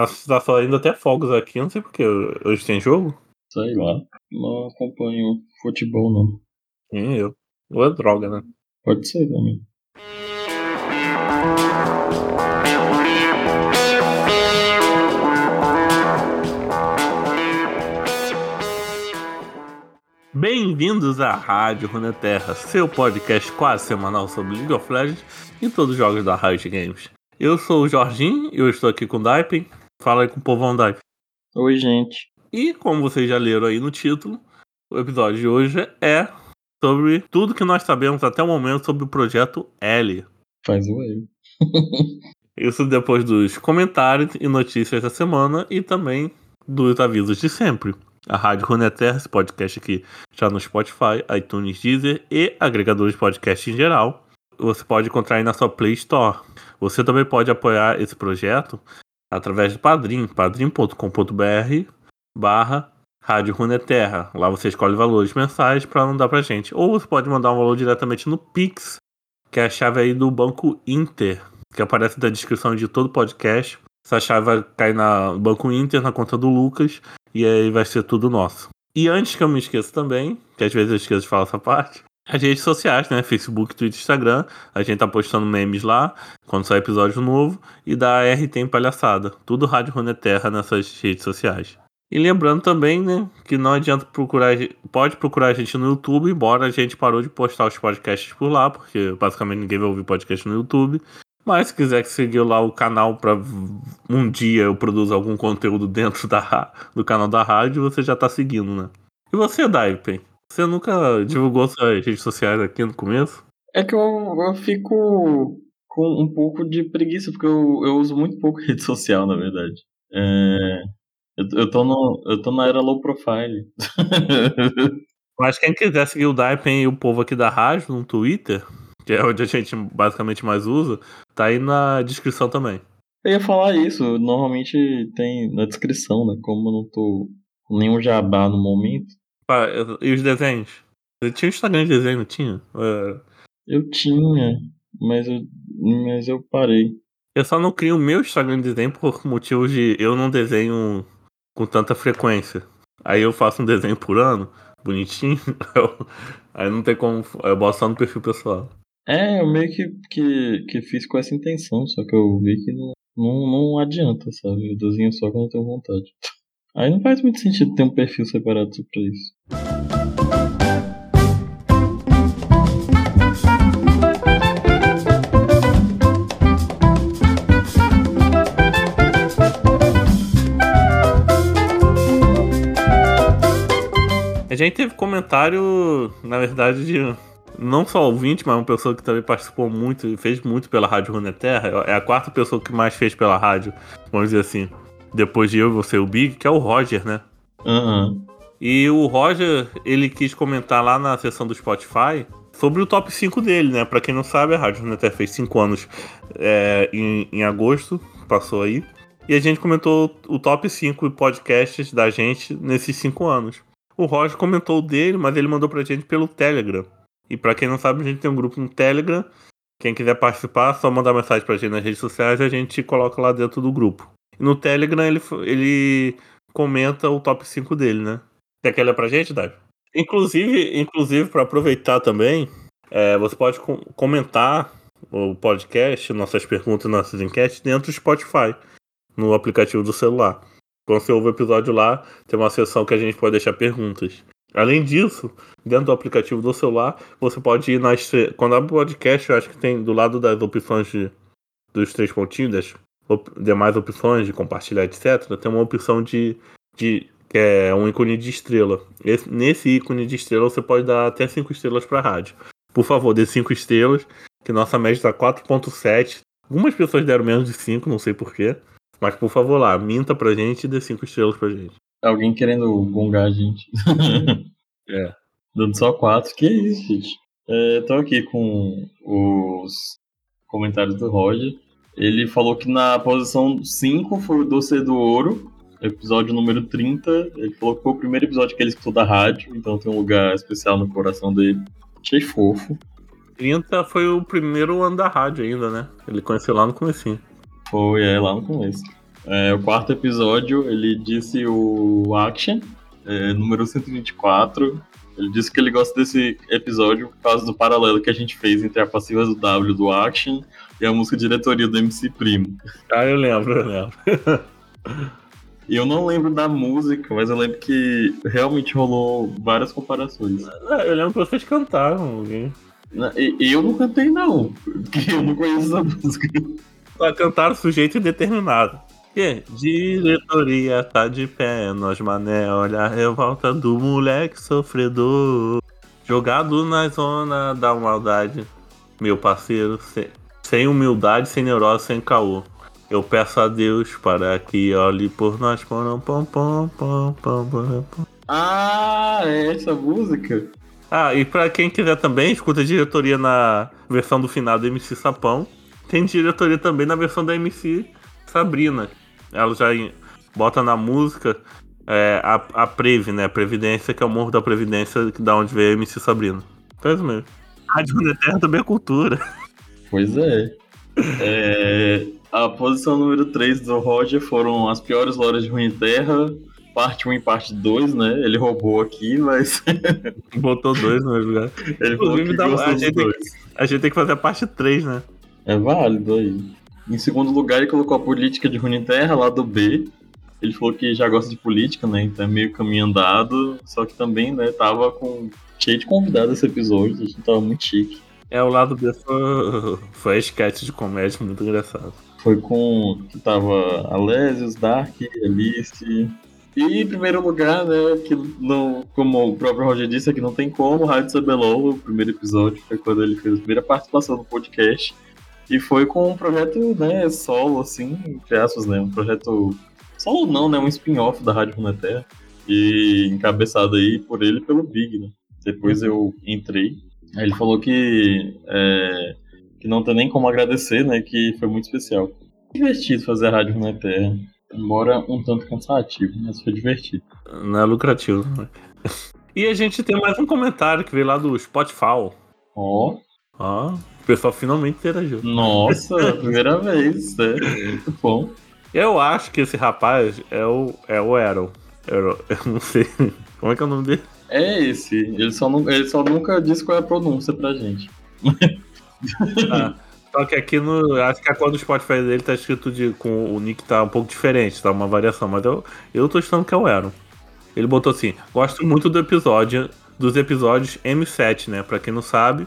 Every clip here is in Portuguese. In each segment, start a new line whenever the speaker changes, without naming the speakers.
Tá, tá saindo até fogos aqui, não sei porquê. Hoje tem jogo?
Sei lá. Não acompanho futebol, não.
Nem eu. Ou é droga, né?
Pode ser também.
Bem-vindos à Rádio Runeterra, seu podcast quase semanal sobre League of Legends e todos os jogos da Riot Games. Eu sou o Jorginho e eu estou aqui com o Daipen. Fala aí com o povão Daipen.
Oi, gente.
E como vocês já leram aí no título, o episódio de hoje é sobre tudo que nós sabemos até o momento sobre o projeto L.
Faz o L.
Isso depois dos comentários e notícias da semana e também dos avisos de sempre. A Rádio Runeterra, esse podcast aqui, já no Spotify, iTunes, Deezer e agregadores de podcast em geral. Você pode encontrar aí na sua Play Store. Você também pode apoiar esse projeto através do Padrim, padrim.com.br barra Rádio Runeterra. Lá você escolhe valores mensais para não dar pra gente. Ou você pode mandar um valor diretamente no Pix, que é a chave aí do Banco Inter, que aparece na descrição de todo podcast. Essa chave vai cair no Banco Inter, na conta do Lucas, e aí vai ser tudo nosso. E antes que eu me esqueça também, que às vezes eu esqueço de falar essa parte, as redes sociais, né? Facebook, Twitter, Instagram. A gente tá postando memes lá quando sai episódio novo. E da RT em Palhaçada. Tudo Rádio Runeterra nessas redes sociais. E lembrando também, né, que não adianta procurar, pode procurar a gente no YouTube, embora a gente parou de postar os podcasts por lá, porque basicamente ninguém vai ouvir podcast no YouTube. Mas se quiser seguir lá o canal para um dia eu produzir algum conteúdo dentro da, do canal da rádio, você já tá seguindo, né? E você, Daipen? Você nunca divulgou suas redes sociais aqui no começo?
É que eu, eu fico com um pouco de preguiça, porque eu, eu uso muito pouco rede social, na verdade. É, eu, eu, tô no, eu tô na era low profile.
Mas quem quiser seguir o Daipen e o povo aqui da rádio no Twitter, que é onde a gente basicamente mais usa, tá aí na descrição também.
Eu ia falar isso, normalmente tem na descrição, né? Como eu não tô com nenhum jabá no momento.
Ah, e os desenhos? Você tinha um Instagram de desenho, não tinha? É.
Eu tinha, mas eu, mas eu parei.
Eu só não crio o meu Instagram de desenho por motivos de eu não desenho com tanta frequência. Aí eu faço um desenho por ano, bonitinho, eu, aí não tem como. Eu boto só no perfil pessoal.
É, eu meio que, que, que fiz com essa intenção, só que eu vi que não, não, não adianta, sabe? Eu desenho só quando eu tenho vontade. Aí não faz muito sentido ter um perfil separado só pra isso.
A gente teve comentário, na verdade, de não só ouvinte, mas uma pessoa que também participou muito e fez muito pela Rádio Runeterra. É a quarta pessoa que mais fez pela rádio, vamos dizer assim. Depois de eu e você o Big, que é o Roger, né?
Uhum.
E o Roger, ele quis comentar lá na seção do Spotify sobre o top 5 dele, né? Pra quem não sabe, a Rádio Runeterra fez 5 anos é, em, em agosto, passou aí. E a gente comentou o top 5 podcasts da gente nesses 5 anos. O Roger comentou o dele, mas ele mandou pra gente pelo Telegram. E para quem não sabe, a gente tem um grupo no Telegram. Quem quiser participar, só mandar mensagem pra gente nas redes sociais e a gente coloca lá dentro do grupo. No Telegram ele, ele comenta o top 5 dele, né? Quer que ele é pra gente, Dave? Inclusive, inclusive para aproveitar também, é, você pode com comentar o podcast, nossas perguntas, nossas enquetes dentro do Spotify, no aplicativo do celular. Quando você ouve o episódio lá, tem uma seção que a gente pode deixar perguntas. Além disso, dentro do aplicativo do celular, você pode ir nas. Quando abre o podcast, eu acho que tem do lado das opções de, dos três pontinhos, op, demais opções de compartilhar, etc., tem uma opção de. de que é um ícone de estrela. Esse, nesse ícone de estrela você pode dar até 5 estrelas para a rádio. Por favor, dê 5 estrelas, que nossa média está 4.7. Algumas pessoas deram menos de 5, não sei porquê. Mas por favor lá, minta pra gente e dê 5 estrelas pra gente.
Alguém querendo gongar a gente.
é.
Dando só 4. Que isso, gente. É, tô aqui com os comentários do Roger. Ele falou que na posição 5 foi o Doce do Ouro, episódio número 30. Ele falou que foi o primeiro episódio que ele escutou da rádio, então tem um lugar especial no coração dele. Achei fofo.
30 foi o primeiro ano da rádio ainda, né? Ele conheceu lá no comecinho.
Foi, é, lá no começo. É, o quarto episódio, ele disse o Action, é, número 124. Ele disse que ele gosta desse episódio por causa do paralelo que a gente fez entre a passiva do W do Action e a música diretoria do MC Primo.
Ah, eu lembro, eu lembro.
E eu não lembro da música, mas eu lembro que realmente rolou várias comparações.
Eu lembro que vocês cantaram alguém.
Eu não cantei, não, porque eu não conheço essa música.
Só cantaram sujeito indeterminado. Que? Diretoria tá de pé, nós mané, olha a revolta do moleque sofredor. Jogado na zona da maldade, meu parceiro, sem, humildade, sem neurose, sem caô. Eu peço a Deus para que olhe por nós. Pom, pom, pom, pom, pom, pom.
Ah, é essa música?
Ah, e para quem quiser também, escuta a diretoria na versão do final do MC Sapão. Tem diretoria também na versão da MC Sabrina. Ela já bota na música é, a, a Previ, né? Previdência, que é o Morro da Previdência, da onde veio a MC Sabrina. Faz então é mesmo. Rádio Terra também é cultura.
Pois é. é. A posição número 3 do Roger foram as piores lojas de Terra, parte 1 e parte 2, né? Ele roubou aqui, mas.
Botou dois no lugar.
Ele Inclusive, dá,
a, gente tem, a gente tem que fazer a parte 3, né?
É válido aí. Em segundo lugar, ele colocou a política de Terra, lá do B. Ele falou que já gosta de política, né? Então é meio caminho andado. Só que também, né, tava com cheio de convidados esse episódio, a gente tava muito chique.
É, o lado B foi, foi a sketch de comédia muito engraçado.
Foi com. que tava Alésios, Dark, Alice. E em primeiro lugar, né, que não, como o próprio Roger disse, aqui não tem como, Rádio CBLOL, o primeiro episódio, foi quando ele fez a primeira participação no podcast. E foi com um projeto, né, solo, assim, entre aspas, né, um projeto solo não, né, um spin-off da Rádio Runeterra. E encabeçado aí por ele pelo Big, né. Depois eu entrei. Aí ele falou que é, que não tem nem como agradecer, né? Que foi muito especial. Divertido fazer a rádio na Terra. Embora um tanto cansativo, mas foi divertido.
Não é lucrativo, né? E a gente tem mais um comentário que veio lá do Spotify. Ó.
Oh.
Ó. O pessoal finalmente interagiu.
Nossa, primeira vez. É muito bom.
Eu acho que esse rapaz é o, é o Arrow. Eu não sei. Como é que é o nome dele?
É esse. Ele só, ele só nunca disse qual é a pronúncia pra gente.
Ah, só que aqui no. Acho que a cor do Spotify dele tá escrito de, com o nick tá um pouco diferente, tá uma variação, mas eu, eu tô achando que é o Aaron. Ele botou assim: gosto muito do episódio, dos episódios M7, né? Pra quem não sabe,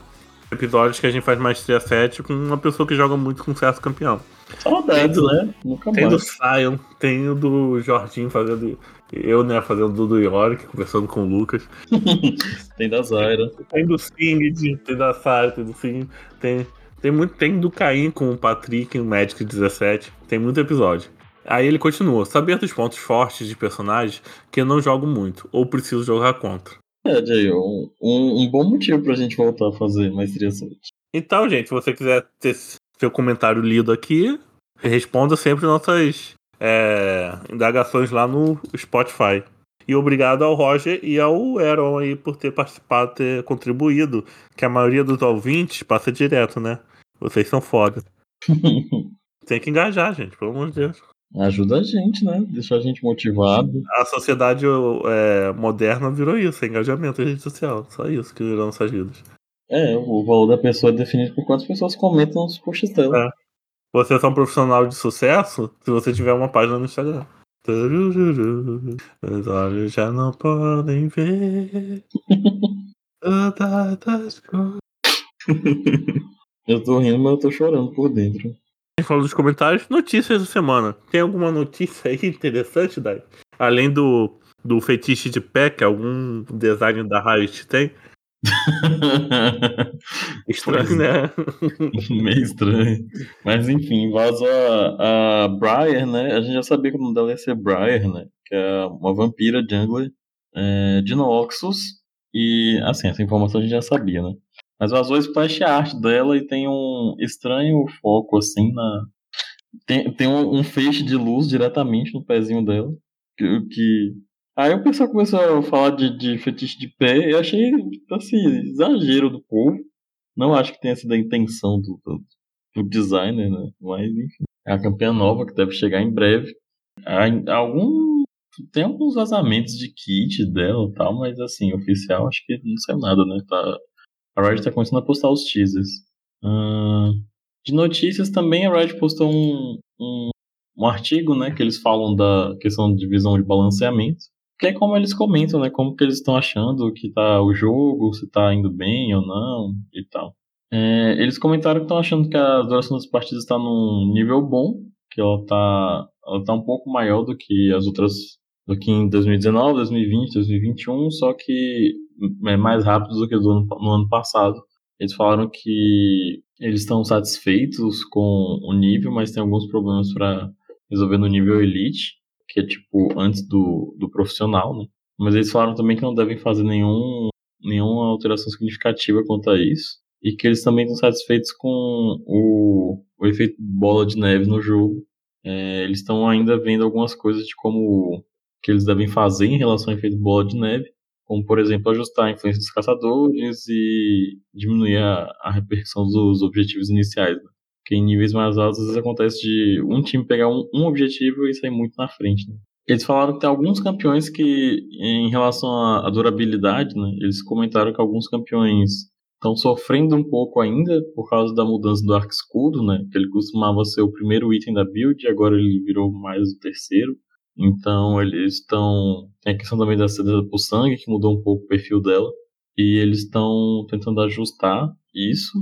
episódios que a gente faz maestria 7 com uma pessoa que joga muito com certo campeão.
Saudades, né? Nunca
tem
mais.
do Sion, tem o do Jorginho fazendo. Eu, né, fazendo do, do York, conversando com o Lucas.
tem da Zaira.
Tem do Singed, tem da Sara, tem do Singed. Tem, tem, muito, tem do Caim com o Patrick, o Magic 17. Tem muito episódio. Aí ele continua: saber dos pontos fortes de personagens que eu não jogo muito, ou preciso jogar contra.
É, Jay, um, um, um bom motivo pra gente voltar a fazer Maestria 7.
Então, gente, se você quiser ter seu comentário lido aqui, responda sempre nossas é, indagações lá no Spotify. E obrigado ao Roger e ao Aaron aí por ter participado, ter contribuído. Que a maioria dos ouvintes passa direto, né? Vocês são foda. Tem que engajar, gente, pelo amor de Deus.
Ajuda a gente, né? Deixa a gente motivado.
A sociedade é, moderna virou isso, é engajamento em rede social. Só isso que virou nossas vidas.
É, o valor da pessoa é definido por quantas pessoas comentam nos posts dela. É.
Você é um profissional de sucesso se você tiver uma página no Instagram. Os olhos já não podem ver todas coisas.
Eu tô rindo, mas eu tô chorando por dentro.
A gente falou dos comentários. Notícias da semana. Tem alguma notícia aí interessante, Dai? Além do, do fetiche de pé, que algum design da Riot tem? estranho, né?
Meio estranho. Mas enfim, vazou a, a Briar, né? A gente já sabia que o nome dela ia ser Briar, né? Que é uma vampira jungler é, de Noxus. E assim, essa informação a gente já sabia, né? Mas vazou a splash art dela e tem um estranho foco assim na. Tem, tem um, um feixe de luz diretamente no pezinho dela. Que, que Aí o pessoal começou a falar de, de fetiche de pé e achei, assim, exagero do povo. Não acho que tenha sido a intenção do, do, do designer, né? Mas, enfim. É a campeã nova que deve chegar em breve. algum. Tem alguns vazamentos de kit dela e tal, mas assim, oficial acho que não saiu nada, né? Tá, a Riot tá começando a postar os teasers. Uh, de notícias também a Riot postou um, um, um, artigo, né? Que eles falam da questão de divisão de balanceamento. Que é como eles comentam, né? Como que eles estão achando que tá o jogo, se tá indo bem ou não e tal. É, eles comentaram que estão achando que a duração das partidas está num nível bom, que ela está ela tá um pouco maior do que as outras, do que em 2019, 2020, 2021, só que mais rápido do que do ano, no ano passado. Eles falaram que eles estão satisfeitos com o nível, mas tem alguns problemas para resolver no nível elite, que é tipo antes do, do profissional, né? Mas eles falaram também que não devem fazer nenhum, nenhuma alteração significativa quanto a isso e que eles também estão satisfeitos com o, o efeito bola de neve no jogo. É, eles estão ainda vendo algumas coisas de como que eles devem fazer em relação ao efeito bola de neve, como por exemplo ajustar a influência dos caçadores e diminuir a, a repercussão dos objetivos iniciais. Né? Porque em níveis mais altos às vezes acontece de um time pegar um, um objetivo e sair muito na frente. Né? Eles falaram que tem alguns campeões que, em relação à, à durabilidade, né, eles comentaram que alguns campeões estão sofrendo um pouco ainda por causa da mudança do arco escudo, né? Que ele costumava ser o primeiro item da build, e agora ele virou mais o terceiro. Então eles estão. Tem a questão também da seda por sangue, que mudou um pouco o perfil dela. E eles estão tentando ajustar isso.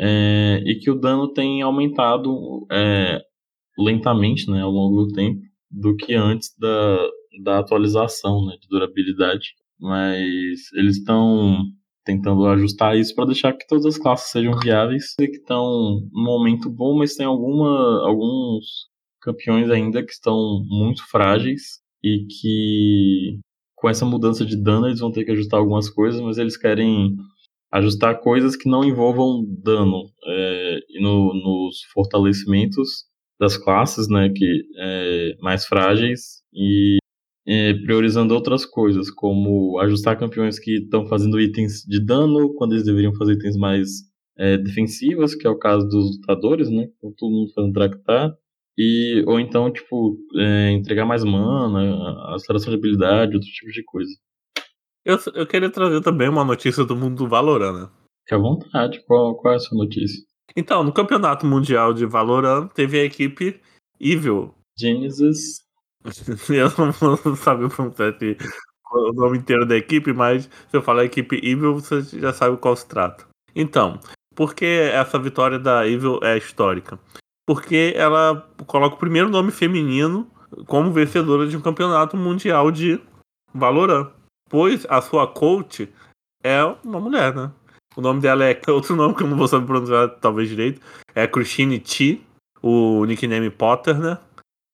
É, e que o dano tem aumentado é, lentamente né, ao longo do tempo do que antes da, da atualização né, de durabilidade. Mas eles estão tentando ajustar isso para deixar que todas as classes sejam viáveis e que estão num momento bom, mas tem alguma, alguns campeões ainda que estão muito frágeis e que com essa mudança de dano eles vão ter que ajustar algumas coisas, mas eles querem ajustar coisas que não envolvam dano é, no, nos fortalecimentos das classes, né, que é, mais frágeis e é, priorizando outras coisas, como ajustar campeões que estão fazendo itens de dano, quando eles deveriam fazer itens mais é, defensivas, que é o caso dos lutadores, né? Com todo mundo fazendo tractar. E, ou então, tipo, é, entregar mais mana, aceleração de habilidade, outro tipo de coisa.
Eu, eu queria trazer também uma notícia do mundo do Valorant, né?
Fique à vontade, qual, qual é a sua notícia?
Então, no Campeonato Mundial de Valorant, teve a equipe Evil.
Genesis
Eu não vou saber o nome inteiro da equipe, mas se eu falar equipe Evil, você já sabe qual se trata. Então, por que essa vitória da Evil é histórica? Porque ela coloca o primeiro nome feminino como vencedora de um campeonato mundial de Valorant. Pois a sua coach é uma mulher, né? O nome dela é outro nome que eu não vou saber pronunciar, talvez direito. É Christine Chi, o nickname Potter, né?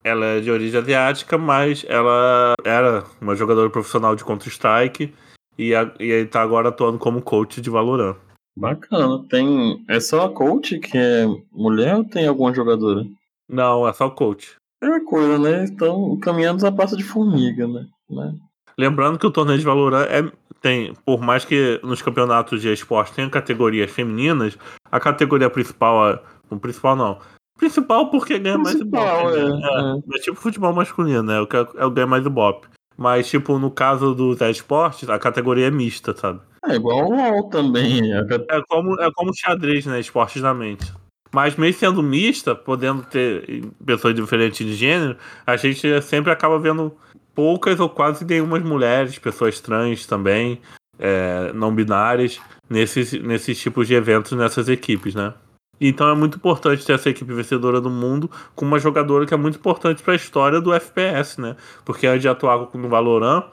Ela é de origem asiática, mas ela era uma jogadora profissional de Counter-Strike e, a, e tá agora atuando como coach de Valorant.
Bacana. Tem. É só a coach que é mulher ou tem alguma jogadora?
Não, é só coach.
É uma coisa, né? Estão caminhando a passa de formiga, né? né?
Lembrando que o torneio de Valorant é, tem, por mais que nos campeonatos de esporte tenha categorias femininas, a categoria principal, o principal não, Principal porque ganha principal, mais Ibope. Né? É, é. é, tipo futebol masculino, né? O que é, é o ganha mais Ibope. Mas, tipo, no caso dos esportes, a categoria é mista, sabe?
É igual o LOL também.
É, é como, é como xadrez, né? Esportes da mente. Mas mesmo sendo mista, podendo ter pessoas diferentes de gênero, a gente sempre acaba vendo poucas ou quase nenhumas mulheres, pessoas trans também, é, não binárias, nesses, nesses tipos de eventos nessas equipes, né? Então é muito importante ter essa equipe vencedora do mundo com uma jogadora que é muito importante para a história do FPS, né? Porque antes de atuar no Valorant,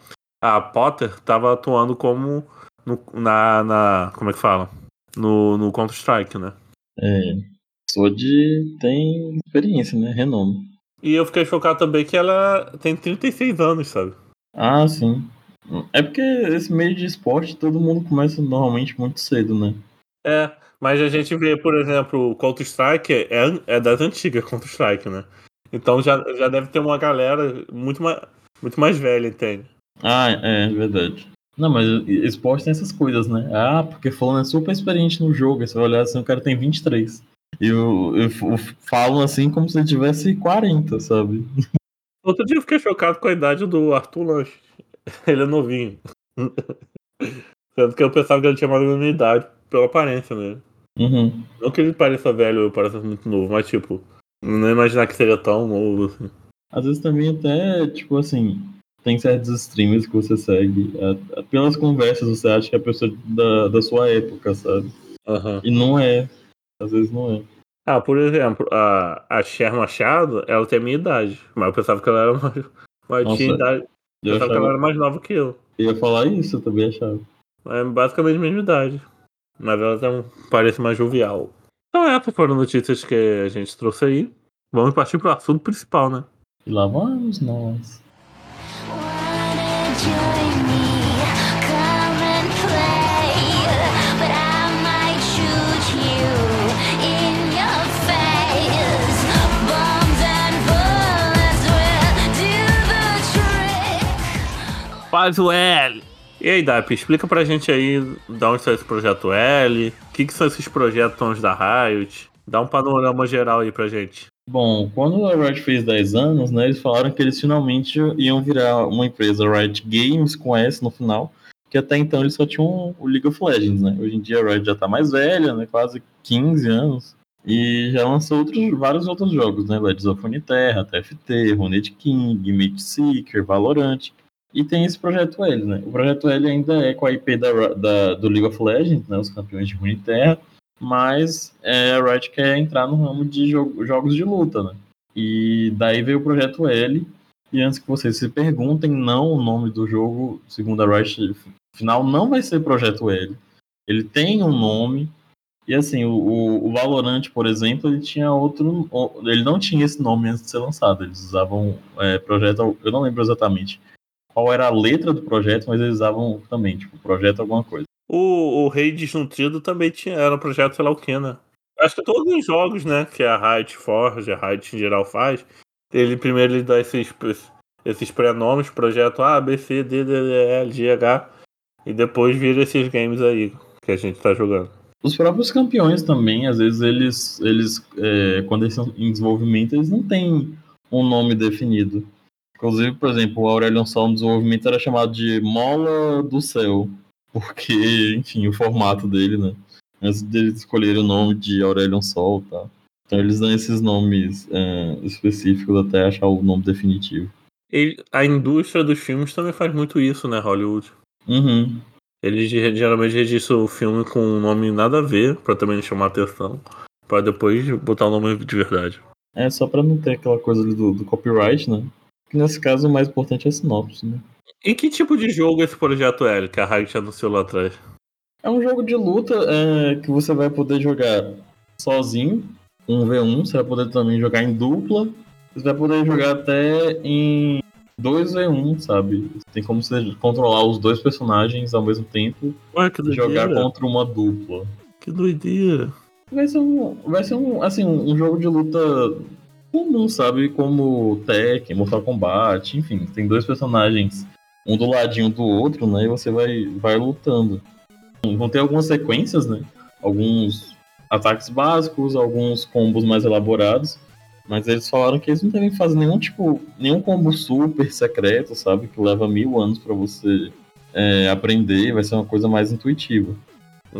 a Potter estava atuando como no, na, na, como é que fala? No, no Counter Strike, né?
É. De tem experiência, né? Renome.
E eu fiquei chocado também que ela tem 36 anos, sabe?
Ah, sim. É porque esse meio de esporte todo mundo começa normalmente muito cedo, né?
É, mas a gente vê, por exemplo, o Counter-Strike é, é das antigas Counter-Strike, né? Então já, já deve ter uma galera muito mais, muito mais velha, entende?
Ah, é, é verdade. Não, mas esporte tem essas coisas, né? Ah, porque falando é super experiente no jogo. Aí você vai olhar assim, o cara tem 23. E eu, eu, eu falam assim como se ele tivesse 40, sabe?
Outro dia eu fiquei chocado com a idade do Arthur Lanche. Ele é novinho. Tanto que eu pensava que ele tinha mais ou menos minha idade, pela aparência dele.
Uhum.
Não que ele pareça velho ou pareça muito novo, mas tipo, não imaginar que seria tão novo assim.
Às vezes também até, tipo assim, tem certos streamers que você segue. a- a- pelas conversas você acha que é a pessoa da, da sua época, sabe?
Aham.
E não é. Às vezes não é.
Ah, por exemplo, a, a Cher Machado, ela tem a minha idade. Mas eu pensava que ela era mais. Mas
Nossa,
tinha idade. Eu
Eu,
pensava que ela
achava,
era mais nova que eu.
eu ia falar isso, eu também achava.
É basicamente a mesma idade. Mas ela tem um, parece mais jovial. Então essas foram notícias que a gente trouxe aí. Vamos partir pro assunto principal, né?
E lá vamos nós.
Faz o L! E aí, Dap, explica pra gente aí de onde está esse projeto L, o que, que são esses projetos da Riot. Dá um panorama geral aí pra gente.
Bom, quando a Riot fez 10 anos, né, eles falaram que eles finalmente iam virar uma empresa Riot Games com S no final, que até então eles só tinham o League of Legends, né? Hoje em dia a Riot já tá mais velha, né, quase 15 anos, e já lançou outros, vários outros jogos, né, Legends of Runeterra, TFT, Runed King, Myth Seeker, Valorant, e tem esse Projeto L, né? O Projeto L ainda é com a IP da, da- do League of Legends, né, os campeões de Runeterra, mas é, a Riot quer entrar no ramo de jo- jogos de luta, né? E daí veio o Projeto L, e antes que vocês se perguntem, não, o nome do jogo, segundo a Riot, final não vai ser Projeto L. Ele tem um nome, e assim, o, o, o Valorant, por exemplo, ele tinha outro, ele não tinha esse nome antes de ser lançado, eles usavam é, Projeto, eu não lembro exatamente qual era a letra do projeto, mas eles usavam também, tipo, Projeto alguma coisa.
O, o Rei Desnutrido também tinha, era um projeto sei lá o que, né? Acho que todos os jogos, né, que a Riot Forge, a Riot em geral faz, ele primeiro ele dá esses, esses pré-nomes, projeto A, B, C, D, D, D, E, G, H, e depois vira esses games aí que a gente tá jogando.
Os próprios campeões também, às vezes eles, eles é, quando eles estão em desenvolvimento, eles não têm um nome definido. Inclusive, por exemplo, o Aurelion Sol no desenvolvimento era chamado de Mola do Céu, porque, enfim, o formato dele, né? Antes deles escolherem o nome de Aurelion Sol e tal. Então eles dão esses nomes é, específicos até achar o nome definitivo.
Ele- a indústria dos filmes também faz muito isso, né, Hollywood?
Uhum.
Eles ge- geralmente registram o filme com um nome nada a ver, pra também chamar atenção, pra depois botar o nome de verdade.
É só pra não ter aquela coisa ali do, do copyright, né? Que nesse caso o mais importante é a sinopse, né?
E que tipo de jogo é esse projeto L que a Riot anunciou lá atrás?
É um jogo de luta é, que você vai poder jogar sozinho, 1v1, você vai poder também jogar em dupla, você vai poder jogar até em 2v1, sabe? Tem como você controlar os dois personagens ao mesmo tempo
Ué,
e jogar contra uma dupla.
Que doideira.
Vai ser um, vai ser um, assim, um jogo de luta comum, sabe? Como Tekken, Mortal Kombat, enfim, tem dois personagens, um do ladinho do outro, né? E você vai, vai lutando. Vão ter algumas sequências, né? Alguns ataques básicos, alguns combos mais elaborados. Mas eles falaram que eles não devem fazer nenhum tipo, nenhum combo super secreto, sabe? Que leva mil anos pra você é, aprender, vai ser uma coisa mais intuitiva.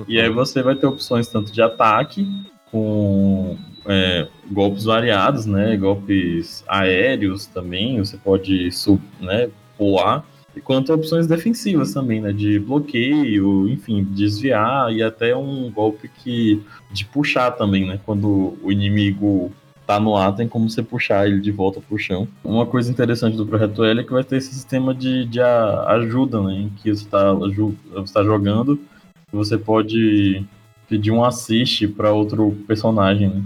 E aí você vai ter opções tanto de ataque, com é, golpes variados, né? Golpes aéreos também, você pode sub, né, pular. E quanto opções defensivas também, né? De bloqueio, enfim, desviar e até um golpe que. de puxar também, né? Quando o inimigo tá no ar, tem como você puxar ele de volta pro chão. Uma coisa interessante do Projeto L é que vai ter esse sistema de, de a- ajuda, né? Em que você tá, você tá jogando você pode pedir um assist pra outro personagem, né?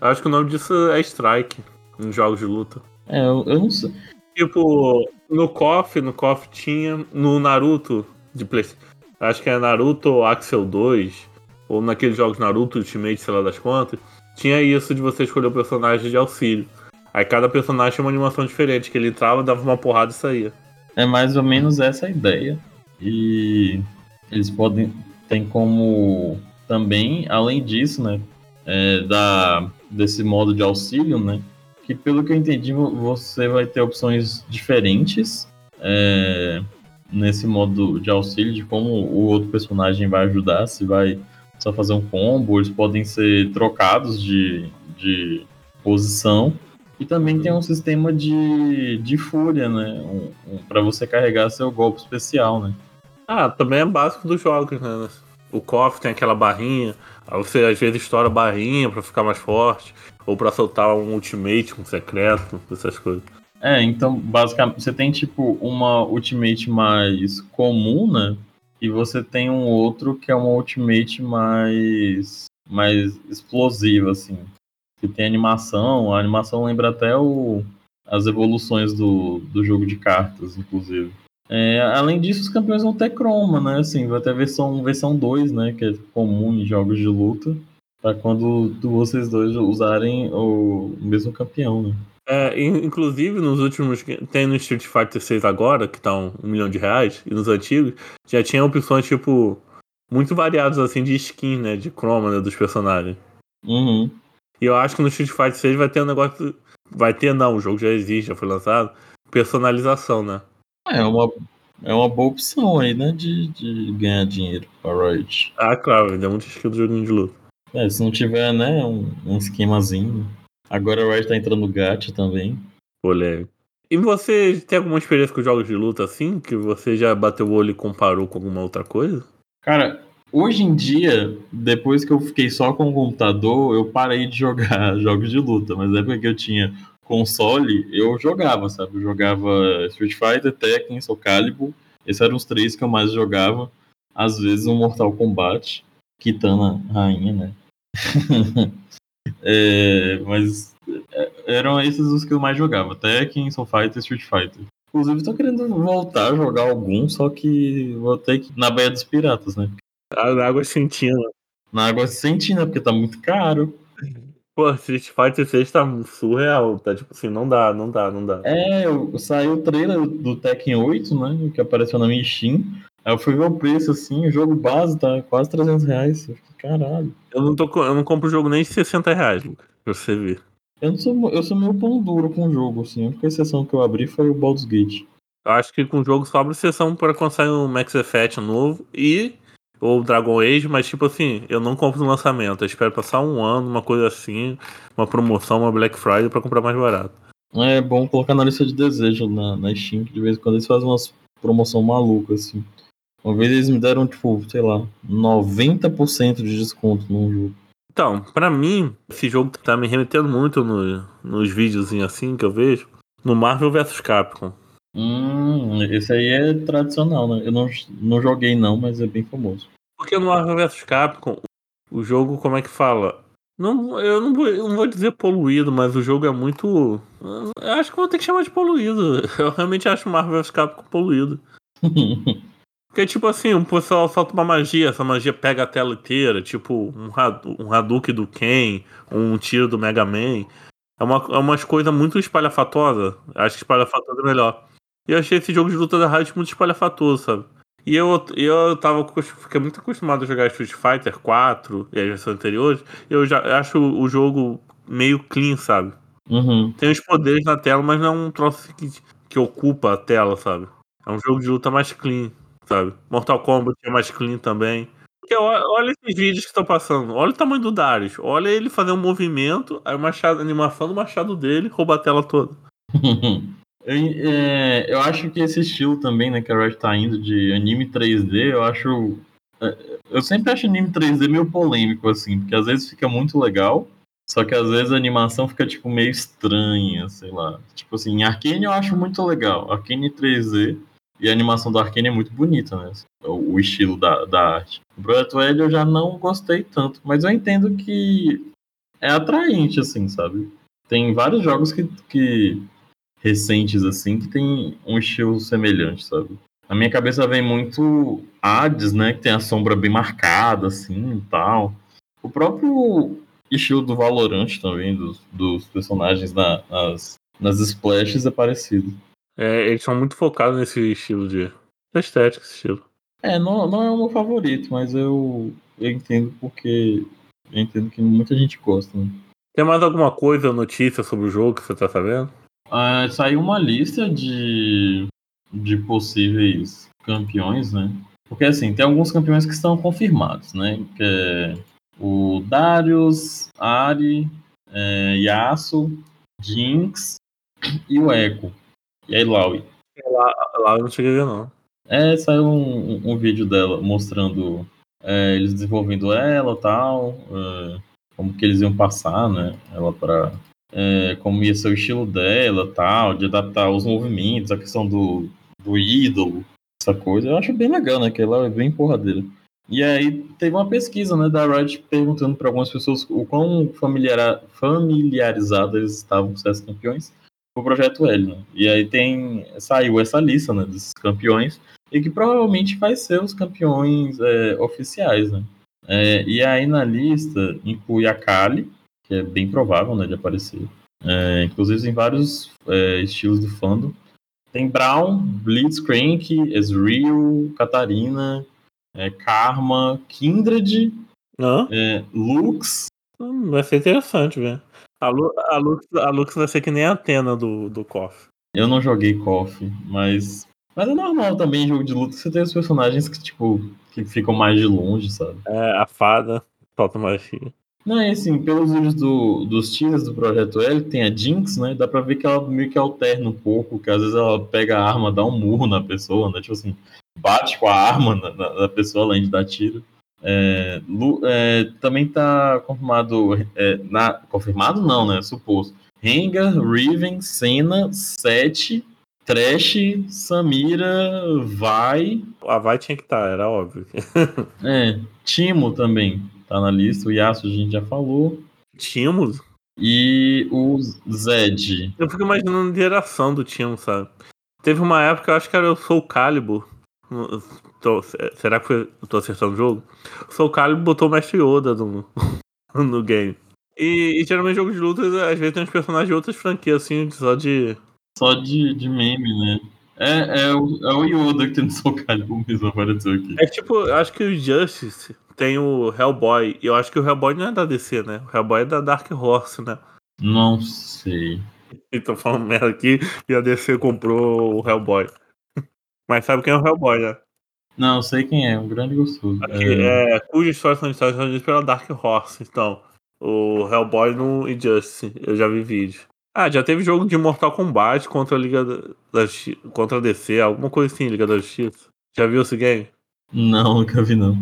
Eu acho que o nome disso é Strike em jogos de luta.
É, eu, eu não sei.
Tipo, no KOF, no KOF tinha, no Naruto de Play... Acho que é Naruto Axel 2, ou naqueles jogos Naruto Ultimate, sei lá das quantas, tinha isso de você escolher o personagem de auxílio. Aí cada personagem tinha uma animação diferente, que ele entrava, dava uma porrada e saía.
É mais ou menos essa a ideia. E eles podem. Tem como também, além disso, né? é, da, desse modo de auxílio, né? Que, pelo que eu entendi, vo- você vai ter opções diferentes é, nesse modo de auxílio, de como o outro personagem vai ajudar, se vai só fazer um combo, eles podem ser trocados de, de posição. E também tem um sistema de, de fúria, né? Um, um, para você carregar seu golpe especial, né?
Ah, também é básico dos jogos, né? O KOF tem aquela barrinha, aí você às vezes estoura a barrinha pra ficar mais forte, ou pra soltar um ultimate, um secreto, essas coisas.
É, então, basicamente, você tem, tipo, uma ultimate mais comum, né? E você tem um outro que é uma ultimate mais, mais explosiva, assim. Que tem animação, a animação lembra até o, as evoluções do, do jogo de cartas, inclusive. É, além disso, os campeões vão ter croma, né? Assim, vai ter a versão, versão 2, né? Que é comum em jogos de luta. Pra quando do- vocês dois usarem o mesmo campeão, né?
É, in- inclusive nos últimos. Tem no Street Fighter 6 agora, que tá um, um milhão de reais, e nos antigos, já tinha opções, tipo, muito variadas assim de skin, né? De chroma, né, dos personagens.
Uhum.
E eu acho que no Street Fighter 6 vai ter um negócio. Vai ter, não, o jogo já existe, já foi lançado. Personalização, né?
É uma, é uma boa opção aí, né? De, de ganhar dinheiro pra Riot.
Ah, claro, ainda é muito skill do joguinho de luta.
É, se não tiver, né, um, um esquemazinho. Agora a Riot tá entrando no gacha também.
Polêmico. E você tem alguma experiência com jogos de luta assim? Que você já bateu o olho e comparou com alguma outra coisa?
Cara, hoje em dia, depois que eu fiquei só com o computador, eu parei de jogar jogos de luta. Mas na época que eu tinha console, eu jogava, sabe? Eu jogava Street Fighter, Tekken, Soul Calibur. Esses eram os três que eu mais jogava. Às vezes um Mortal Kombat. Kitana Rainha, né? É, mas é, eram esses os que eu mais jogava. Tekken, Soul Fighter e Street Fighter. Inclusive, tô querendo voltar a jogar algum, só que vou ter que na Baía dos Piratas, né?
A água sentina.
Na água sentina, porque tá muito caro.
Pô, Street Fighter 6 tá surreal. Tá tipo assim, não dá, não dá, não dá.
É, eu, saiu o trailer do Tekken 8, né? Que apareceu na minha Steam. Aí eu fui ver o preço, assim, o jogo base tá quase 300 reais. Eu fiquei, caralho.
Eu não, tô, eu não compro o jogo nem de 60 reais, Lucas, pra você ver.
Eu, não sou, eu sou meio pão duro com o jogo, assim. A única exceção que eu abri foi o Baldur's Gate.
Eu acho que com o jogo só abre exceção para quando sai um Max Effect novo e ou Dragon Age, mas tipo assim, eu não compro no lançamento. Eu espero passar um ano, uma coisa assim, uma promoção, uma Black Friday pra comprar mais barato.
É bom colocar na lista de desejo na, na Steam, que de vez em quando eles fazem umas promoção maluca, assim. Uma vez eles me deram, tipo, sei lá, 90% de desconto num jogo.
Então, pra mim, esse jogo tá me remetendo muito no- nos videozinhos assim que eu vejo, no Marvel vs Capcom.
Hum, esse aí é tradicional, né? Eu não, não joguei não, mas é bem famoso.
Porque no Marvel vs Capcom, o jogo, como é que fala? Não, eu, não vou, eu não vou dizer poluído, mas o jogo é muito. Eu acho que vou ter que chamar de poluído. Eu realmente acho o Marvel vs Capcom poluído. Porque, tipo assim, um pessoal solta uma magia, essa magia pega a tela inteira, tipo um, Hadu- um Hadouken do Ken, um tiro do Mega Man. É, uma, é umas coisas muito espalhafatosa. Acho que espalhafatosa é melhor. E eu achei esse jogo de luta da Riot muito espalhafatoso, sabe? E eu, eu tava, fiquei muito acostumado a jogar Street Fighter 4 e as versões anteriores. Eu já acho o jogo meio clean, sabe?
uhum.
Tem os poderes na tela, mas não é um troço que, que ocupa a tela, sabe? É um jogo de luta mais clean, sabe? Mortal Kombat é mais clean também. Porque olha, olha esses vídeos que estão passando. Olha o tamanho do Darius. Olha ele fazer um movimento, aí o machado, a animação do machado dele rouba a tela toda.
eu, é, eu acho que esse estilo também, né, que a Riot tá indo de anime 3D, eu acho. é, Eu sempre acho anime 3D meio polêmico, assim, porque às vezes fica muito legal, só que às vezes a animação fica, tipo, meio estranha, sei lá. Tipo assim, em eu acho muito legal. Arcane 3D e a animação do Arcane é muito bonita, né? O, o estilo da, da arte. O Wild eu já não gostei tanto, mas eu entendo que é atraente, assim, sabe? Tem vários jogos que, que recentes, assim, que tem um estilo semelhante, sabe? Na minha cabeça vem muito Hades, né? Que tem a sombra bem marcada, assim, e tal. O próprio estilo do Valorant também, dos, dos personagens na- nas, nas splashes é parecido.
É, eles são muito focados nesse estilo de da estética, esse estilo.
É, não, não é o meu favorito, mas eu, eu entendo porque eu entendo que muita gente gosta, né?
Tem mais alguma coisa, notícia sobre o jogo que você tá sabendo?
Ah, saiu uma lista de, de possíveis campeões, né? Porque assim, tem alguns campeões que estão confirmados, né? Que é o Darius, Ari, é, Yasuo, Jinx e o Echo. E aí, Laui.
Lá, lá eu não cheguei a ver, não.
É, saiu um, um- um vídeo dela mostrando é, eles desenvolvendo ela tal, é, como que eles iam passar, né? Ela pra. É, como ia ser o estilo dela tal, de adaptar os movimentos, a questão do, do ídolo, essa coisa. Eu acho bem legal, né? Que ela é bem porradeira. E aí teve uma pesquisa, né, da Riot perguntando para algumas pessoas o quão familiara- familiarizados eles estavam com esses campeões o projeto L, né? E aí tem saiu essa lista, né, desses campeões e que provavelmente vai ser os campeões é, oficiais, né? É, e aí na lista inclui a Kali, que é bem provável, né, de aparecer. É, inclusive em vários é, estilos do fandom. Tem Brown, Blitzcrank, Ezreal, Katarina, é, Karma, Kindred, é, Lux,
Hum, Vai ser interessante, velho. A, Lu, a, Lux, a Lux vai ser que nem a Atena do, do KOF.
Eu não joguei KOF, mas. Mas é normal também em jogo de luta você tem os personagens que, tipo, que ficam mais de longe, sabe?
É, a fada, falta magia.
Não, é assim, pelos vídeos do, dos teasers do Projeto L, tem a Jinx, né? Dá pra ver que ela meio que alterna um pouco, que às vezes ela pega a arma, dá um murro na pessoa, né? Tipo assim, bate com a arma na, na- na pessoa além de dar tiro. É, Lu- é, também tá confirmado. é, na, confirmado não, né? Suposto. Rengar, Riven, Senna, Sete, Trash, Samira, Vai.
A Vai tinha que estar, era óbvio.
É, Timo também tá na lista. O Yasuo a gente já falou.
Tínhamos.
E o Zed.
Eu fico imaginando a interação do Timo, sabe? Teve uma época, eu acho que era o Soul Calibur. Tô- será que foi, eu tô acertando o jogo? O Soul Calibur botou o Mestre Yoda no, no game. E, e geralmente jogo de luta, às vezes tem uns personagens de outras franquias, assim, só de.
Só de, de meme, né? É, é, o, é o Yoda que tem no Soul Calibur mesmo, apareceu aqui.
É tipo, eu acho que o Justice tem o Hellboy. E eu acho que o Hellboy não é da DC, né? O Hellboy é da Dark Horse, né?
Não sei.
E tô falando merda aqui e a DC comprou o Hellboy. Mas sabe quem é o Hellboy, né?
Não, sei quem é, um grande gostoso.
Aqui,
É,
é, cujas histórias são editadas pela Dark Horse. Então, o Hellboy no Injustice. Eu já vi vídeo. Ah, já teve jogo de Mortal Kombat contra a Liga da, da Justi- contra a DC, alguma coisa assim, Liga da Justiça. Já viu esse game?
Não, nunca vi não.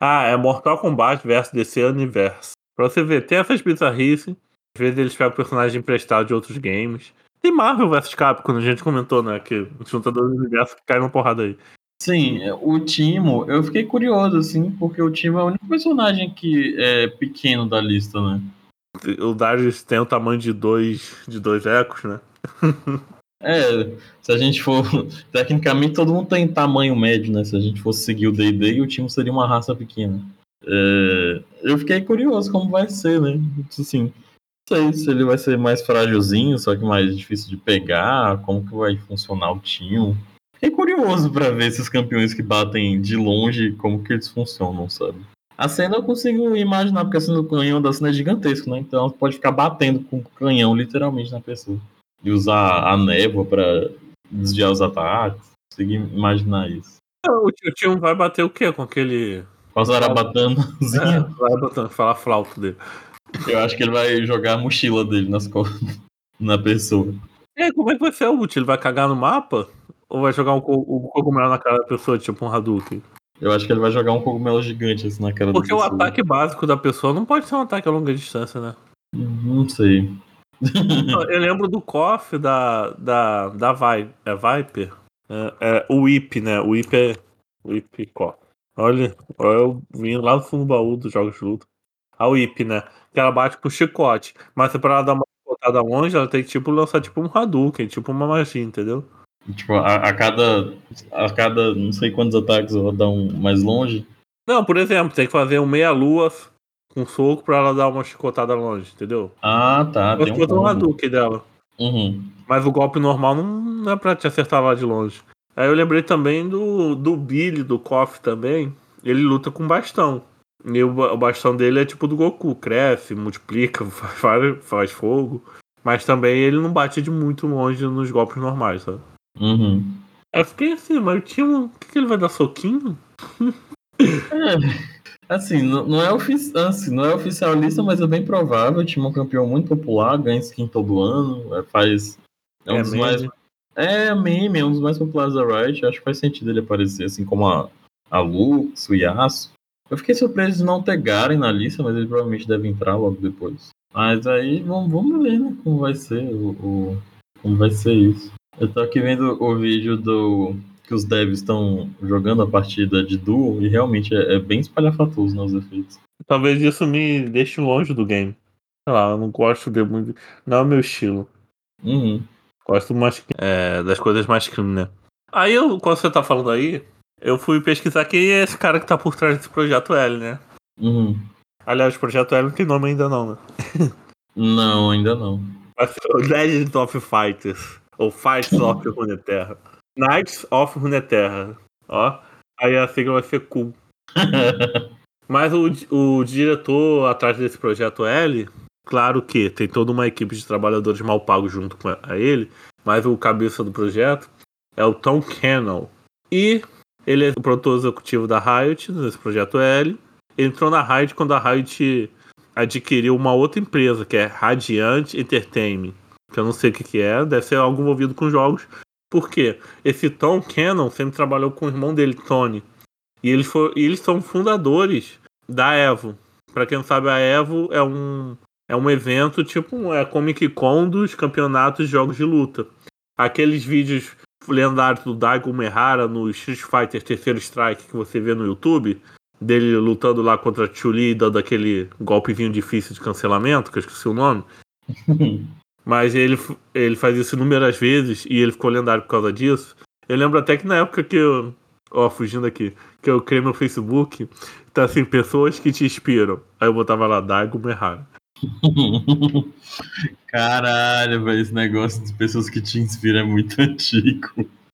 Ah, é Mortal Kombat versus DC Universe. Pra você ver, tem essas bizarrices. Às vezes eles pegam personagens emprestados de outros games. Tem Marvel vs Capcom, a gente comentou, né? Que junta dois universos que cai uma porrada aí.
Sim, o Timo, eu fiquei curioso, assim, porque o Timo é o único personagem que é pequeno da lista, né?
O Darius tem o tamanho de dois, de dois ecos, né?
É, se a gente for. Tecnicamente, todo mundo tem tamanho médio, né? Se a gente fosse seguir o DD, o Timo seria uma raça pequena. É, eu fiquei curioso como vai ser, né? Assim, não sei se ele vai ser mais frágilzinho, só que mais difícil de pegar, como que vai funcionar o Timo. Fiquei curioso pra ver esses campeões que batem de longe, como que eles funcionam, sabe? A cena eu consigo imaginar, porque a cena do canhão da cena é gigantesco, né? Então pode ficar batendo com o canhão literalmente na pessoa. E usar a névoa pra desviar os ataques. Consegui imaginar isso.
O tio vai bater o quê com aquele.
Com a
É,
zarabatanazinha,
vai bater, falar flauta dele.
eu acho que ele vai jogar a mochila dele nas costas, na pessoa.
Aí, como é que vai ser o útil? Ele vai cagar no mapa? Ou vai jogar um, co- um cogumelo na cara da pessoa, tipo um Hadouken?
Eu acho que ele vai jogar um cogumelo gigante assim na cara
Porque o
pessoa.
ataque básico da pessoa não pode ser um ataque a longa distância, né?
Não sei.
Eu lembro do KOF da, da, da Vi, é Viper? É, é, o Whip, né? O Whip é. O Whip KOF. Olha, olha eu vim lá do fundo do baú dos jogos de luta. A Whip, né? Que ela bate com chicote. Mas se pra ela dar uma botada longe, ela tem que tipo lançar tipo um Hadouken, tipo uma magia, entendeu?
Tipo, a, a cada. A cada não sei quantos ataques ela dá um mais longe.
Não, por exemplo, tem que fazer um meia-lua com soco pra ela dar uma chicotada longe, entendeu?
Ah, tá.
Mas
Tem um
um. Hadouken dela.
Uhum.
Mas o golpe normal não, é pra te acertar lá de longe. Aí eu lembrei também do, do Billy, do KOF também. Ele luta com bastão. E o, o bastão dele é tipo do Goku, cresce, multiplica, faz- faz fogo. Mas também ele não bate de muito longe nos golpes normais, sabe?
Uhum.
Eu fiquei assim, mas o time, o que, que ele vai dar soquinho?
É, assim, não, não é ofici- assim, não é oficialista, mas é bem provável. O time é um campeão muito popular, ganha skin todo ano, é, faz. É um
É
dos
meme.
mais. É meme, é um dos mais populares da Riot. Acho que faz sentido ele aparecer, assim como a, a Lux, o Yasuo. Eu fiquei surpreso de não ter Garen na lista, mas ele provavelmente deve entrar logo depois. Mas aí vamos, vamos ver, né? Como vai ser o, o- como vai ser isso. Eu tô aqui vendo o vídeo do que os devs estão jogando a partida de duo e realmente é, é bem espalhafatoso nos efeitos.
Talvez isso me deixe longe do game. Sei lá, eu não gosto de muito. Não é o meu estilo.
Uhum.
Gosto mais é, das coisas mais crime, né? Aí eu, quando você tá falando aí, eu fui pesquisar quem é esse cara que tá por trás desse projeto L, né?
Uhum.
Aliás, o projeto L não tem nome ainda não, né?
Não, ainda não.
Vai ser o Legends of Fighters. Ou Fights of Runeterra. Knights of Runeterra. Ó. Aí a sigla vai ser cool. Mas o, o diretor atrás desse projeto L, claro que tem toda uma equipe de trabalhadores mal pagos junto com a ele, mas o cabeça do projeto é o Tom Cannell. E ele é o produtor executivo da Riot, nesse projeto L. Ele entrou na Riot quando a Riot adquiriu uma outra empresa, que é Radiant Entertainment. Que eu não sei o que, que é, deve ser algo envolvido com jogos. Por quê? Esse Tom Cannon sempre trabalhou com o irmão dele, Tony. E eles, for, e eles são fundadores da Evo. Pra quem não sabe, a Evo é um, é um evento tipo é a Comic Con dos campeonatos de jogos de luta. Aqueles vídeos lendários do Daigo Mehara no Street Fighter Terceiro Strike que você vê no YouTube, dele lutando lá contra a Chun-Li e dando aquele golpezinho difícil de cancelamento, que eu esqueci o nome. Mas ele, ele faz isso inúmeras vezes e ele ficou lendário por causa disso. Eu lembro até que na época que eu. Ó, fugindo aqui. Que eu criei meu Facebook, tá assim, pessoas que te inspiram. Aí eu botava lá Daigo Mehara.
Caralho, velho, esse negócio de pessoas que te inspiram é muito antigo.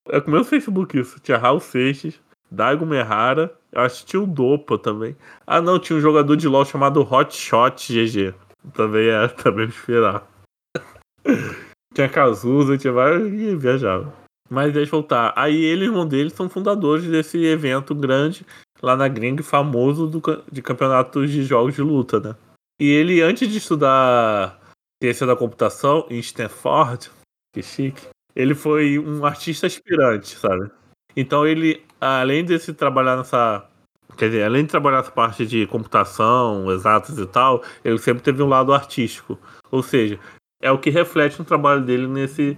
É com o meu Facebook isso. Tinha Raul Seixas, Daigo Mehara. Eu acho que tinha o Dopa também. Ah, não, tinha um jogador de LoL chamado Hotshot GG. Também é, também me inspirava. Tinha Cazuza, tinha vários e viajava. Mas deixa eu voltar. Aí ele e o irmão dele são fundadores desse evento grande lá na gringa, famoso do, de campeonatos de jogos de luta, né? E ele, antes de estudar ciência da computação em Stanford, que chique, ele foi um artista aspirante, sabe? Então ele, além de se trabalhar nessa. Quer dizer, além de trabalhar nessa parte de computação, exatas e tal, ele sempre teve um lado artístico. Ou seja, é o que reflete no trabalho dele nesse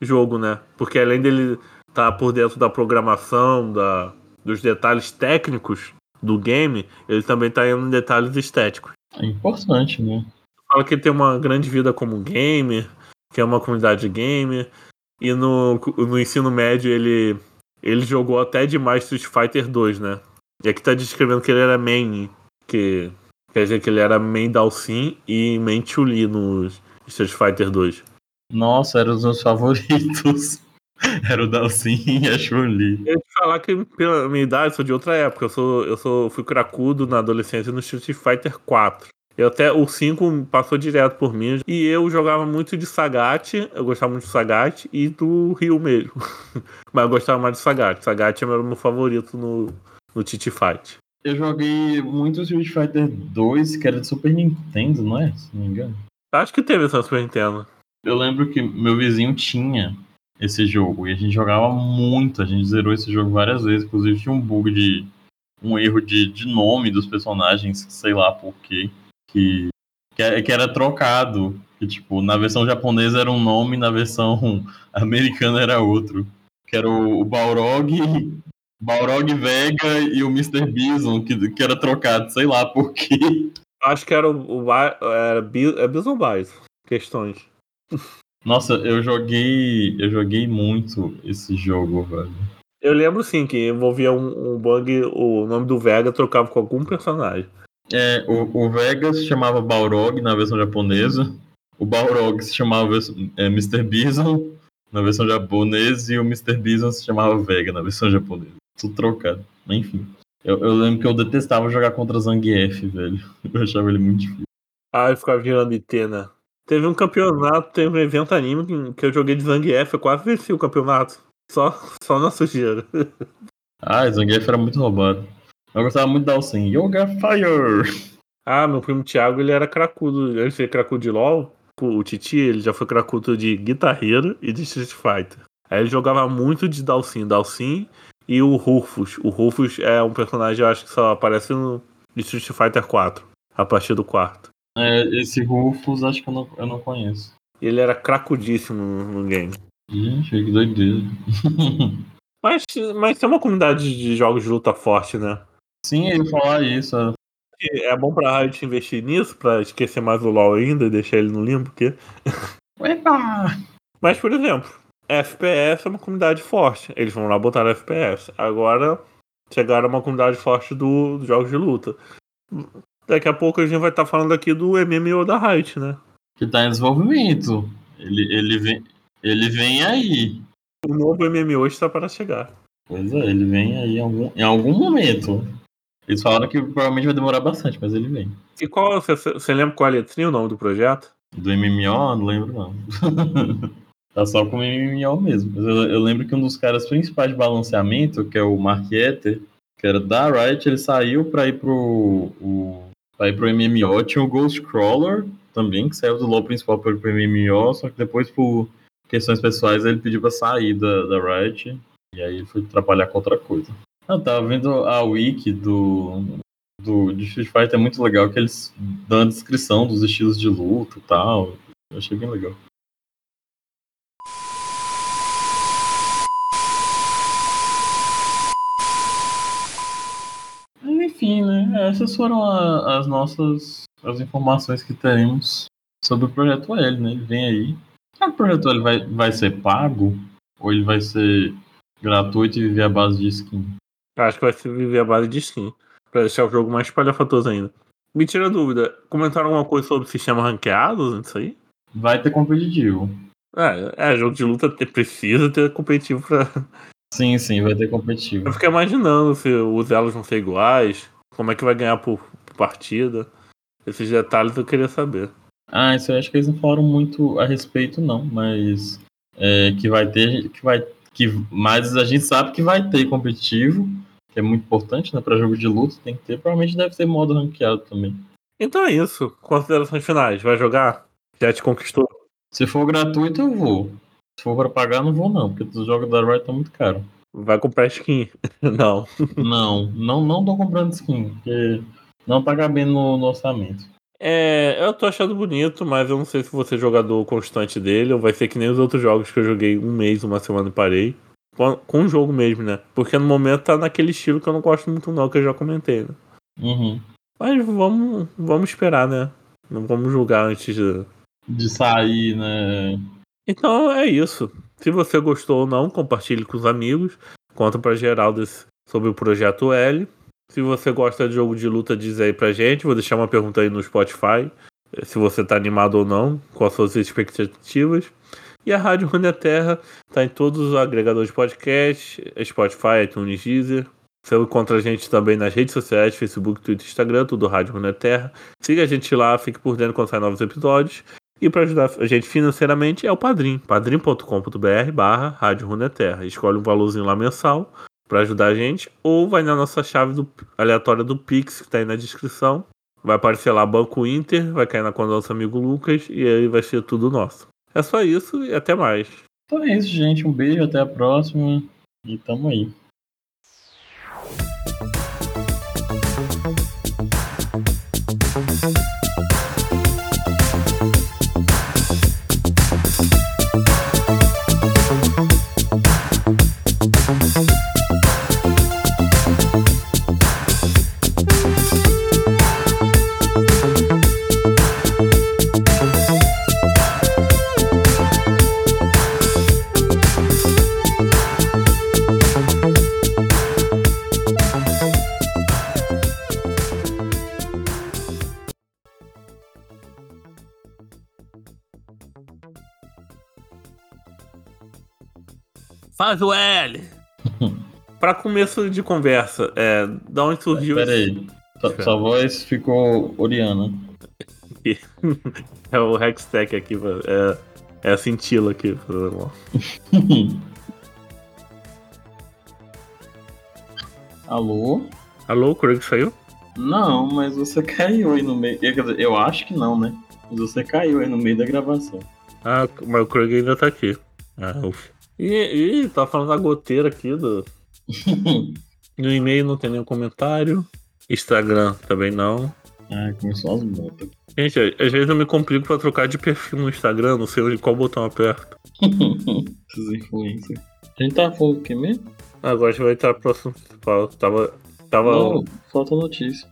jogo, né? Porque além dele estar por dentro da programação, da, dos detalhes técnicos do game, ele também está indo em detalhes estéticos.
É importante, né?
Fala que ele tem uma grande vida como gamer, que é uma comunidade gamer, e no, no ensino médio ele, ele jogou até demais Street Fighter 2, né? E aqui tá descrevendo que ele era main, que quer dizer que ele era main Dalsin e main Chun-Li no Street Fighter 2.
Nossa, eram os meus favoritos. Era o Dalsin e a Chun-Li.
Eu ia te falar que pela minha idade, sou de outra época. Eu sou, eu sou fui cracudo na adolescência no Street Fighter 4. Eu até o 5 passou direto por mim. E eu jogava muito de Sagat, eu gostava muito de Sagat e do Ryu mesmo. Mas eu gostava mais de Sagat. Sagat era o meu favorito no, no Titi Fight.
Eu joguei muito Street Fighter 2, que era de Super Nintendo, não é? Se não me engano.
Acho que teve essa Super Nintendo.
Eu lembro que meu vizinho tinha esse jogo e a gente jogava muito. A gente zerou esse jogo várias vezes. Inclusive tinha um bug de. um erro de, de nome dos personagens, sei lá por quê. Que, que, é- que era trocado. Que, tipo, na versão japonesa era um nome, na versão americana era outro. Que era o, o Balrog. Balrog Vega e o Mr. Bison, que, que era trocado, sei lá por quê.
Acho que era o, o era Bi- é Bison Bias. Questões.
Nossa, eu joguei. Eu joguei muito esse jogo, velho.
Eu lembro sim que envolvia um, um bug, o nome do Vega trocava com algum personagem.
É, o, o Vega se chamava Balrog na versão japonesa. O Balrog se chamava é, Mr. Bison na versão japonesa e o Mr. Bison se chamava Vega na versão japonesa. Tudo trocado. Enfim. Eu, eu lembro que eu detestava jogar contra Zangief, velho. Eu achava ele muito difícil.
Ah, eu ficava girando IT, né? Teve um campeonato, teve um evento anime que- que eu joguei de Zangief, eu quase venci o campeonato. Só, só na sujeira.
Ah, Zangief era muito roubado. Eu gostava muito da Alcin. Yoga Fire!
Ah, meu primo Thiago, ele era cracudo. Ele foi cracudo de LoL. O Titi, ele já foi cracudo de guitarreiro e de Street Fighter. Aí ele jogava muito de Dalsin. Dalsin e o Rufus. O Rufus é um personagem, eu acho que só aparece no Street Fighter 4. A partir do quarto.
É, esse Rufus acho que eu não, eu não conheço.
Ele era cracudíssimo no no game.
Gente, que doideira.
Mas, mas tem uma comunidade de jogos de luta forte, né?
Sim, ia falar isso. é.
É bom pra Riot investir nisso, pra esquecer mais o LoL ainda e deixar ele no limbo, porque...
Epa!
Mas, por exemplo, FPS é uma comunidade forte. Eles vão lá botar FPS. Agora, chegaram a uma comunidade forte do, dos jogos de luta. Daqui a pouco a gente vai estar falando aqui do MMO da Riot, né?
Que tá em desenvolvimento. Ele, ele, vem, ele vem aí.
O novo MMO está para chegar.
Pois é, ele vem aí em algum, em algum momento. Eles falaram que provavelmente vai demorar bastante, mas ele vem.
E qual, você, lembra qual é a letrinha, o nome do projeto?
Do MMO, não lembro não. tá só com o MMO mesmo. Eu, eu lembro que um dos caras principais de balanceamento, que é o Mark Etter, que era da Riot, ele saiu pra ir pro, o, pra ir pro MMO. Tinha o Ghost Crawler também, que saiu do LoL principal ir pro MMO, só que depois, por questões pessoais, ele pediu pra sair da, da Riot. E aí ele foi trabalhar com outra coisa. Eu tava vendo a wiki do, do de Street Fighter, é muito legal que eles dão a descrição dos estilos de luta e tal. Eu achei bem legal. Mas, Enfim, né? Essas foram a- as nossas as informações que teremos sobre o projeto L, né? Ele vem aí. Será que o projeto L vai, vai ser pago? Ou ele vai ser gratuito e viver à base de skin?
Acho que vai se viver a base de skin. Pra deixar o jogo mais espalhafatoso ainda. Me tira a dúvida. Comentaram alguma coisa sobre o sistema ranqueado nisso aí?
Vai ter competitivo.
É, é, jogo de luta precisa ter competitivo pra.
Sim, sim, vai ter competitivo.
Eu fico imaginando se os elos vão ser iguais, como é que vai ganhar por, por partida. Esses detalhes eu queria saber.
Ah, isso eu acho que eles não falaram muito a respeito, não, mas é, que vai ter, que vai, que, mas a gente sabe que vai ter competitivo, que é muito importante, né, para jogo de luta, tem que ter, provavelmente deve ter modo ranqueado também.
Então é isso. Considerações finais. Vai jogar? Já te conquistou?
Se for gratuito, eu vou. Se for para pagar, não vou não, porque os jogos da Riot estão muito caros.
Vai comprar skin? Não.
Não, não, não tô comprando skin, porque não tá cabendo no, no orçamento.
É, eu tô achando bonito, mas eu não sei se vou ser jogador constante dele ou vai ser que nem os outros jogos que eu joguei um mês, uma semana e parei. Com, com o jogo mesmo, né? Porque no momento tá naquele estilo que eu não gosto muito, não, que eu já comentei, né?
Uhum.
Mas vamos, vamos esperar, né? Não vamos julgar antes de.
De sair, né?
Então é isso. Se você gostou ou não, compartilhe com os amigos. Conta pra geral desse, sobre o projeto L. Se você gosta de jogo de luta, diz aí pra gente. Vou deixar uma pergunta aí no Spotify. eh, Se você tá animado ou não, são as suas expectativas. E a Rádio Runeterra tá em todos os agregadores de podcast, Spotify, iTunes, Deezer. Você encontra a gente também nas redes sociais, Facebook, Twitter, Instagram, tudo Rádio Runeterra. Siga a gente lá, fique por dentro quando sair novos episódios. E para ajudar a gente financeiramente é o Padrim, padrim.com.br barra Rádio Runeterra. Escolhe um valorzinho lá mensal para ajudar a gente, ou vai na nossa chave do- aleatória do Pix, que tá aí na descrição. Vai aparecer lá Banco Inter, vai cair na conta do nosso amigo Lucas, e aí vai ser tudo nosso. É só isso e até mais.
Então é isso, gente. Um beijo, até a próxima. E tamo aí.
Faz o L! pra começo de conversa, é, da onde surgiu
Pera aí. Sua, sua voz ficou Oriana.
É o Hextech aqui, é, é a cintila aqui.
Alô?
Alô, o Craig saiu?
Não, mas você caiu aí no meio. Quer dizer, eu acho que não, né? Mas você caiu aí no meio da gravação.
Ah, mas o Craig ainda tá aqui. Ah, ufa. E, e tá falando da goteira aqui do. No e-mail não tem nenhum comentário. Instagram também não.
ah, começou as motos.
Gente, às vezes eu me complico pra trocar de perfil no Instagram, não sei onde qual botão aperto.
Esses influencers. A gente tava falando o que mesmo?
Agora a gente vai entrar pro próximo. Tava. Tava.
Não, falta notícia.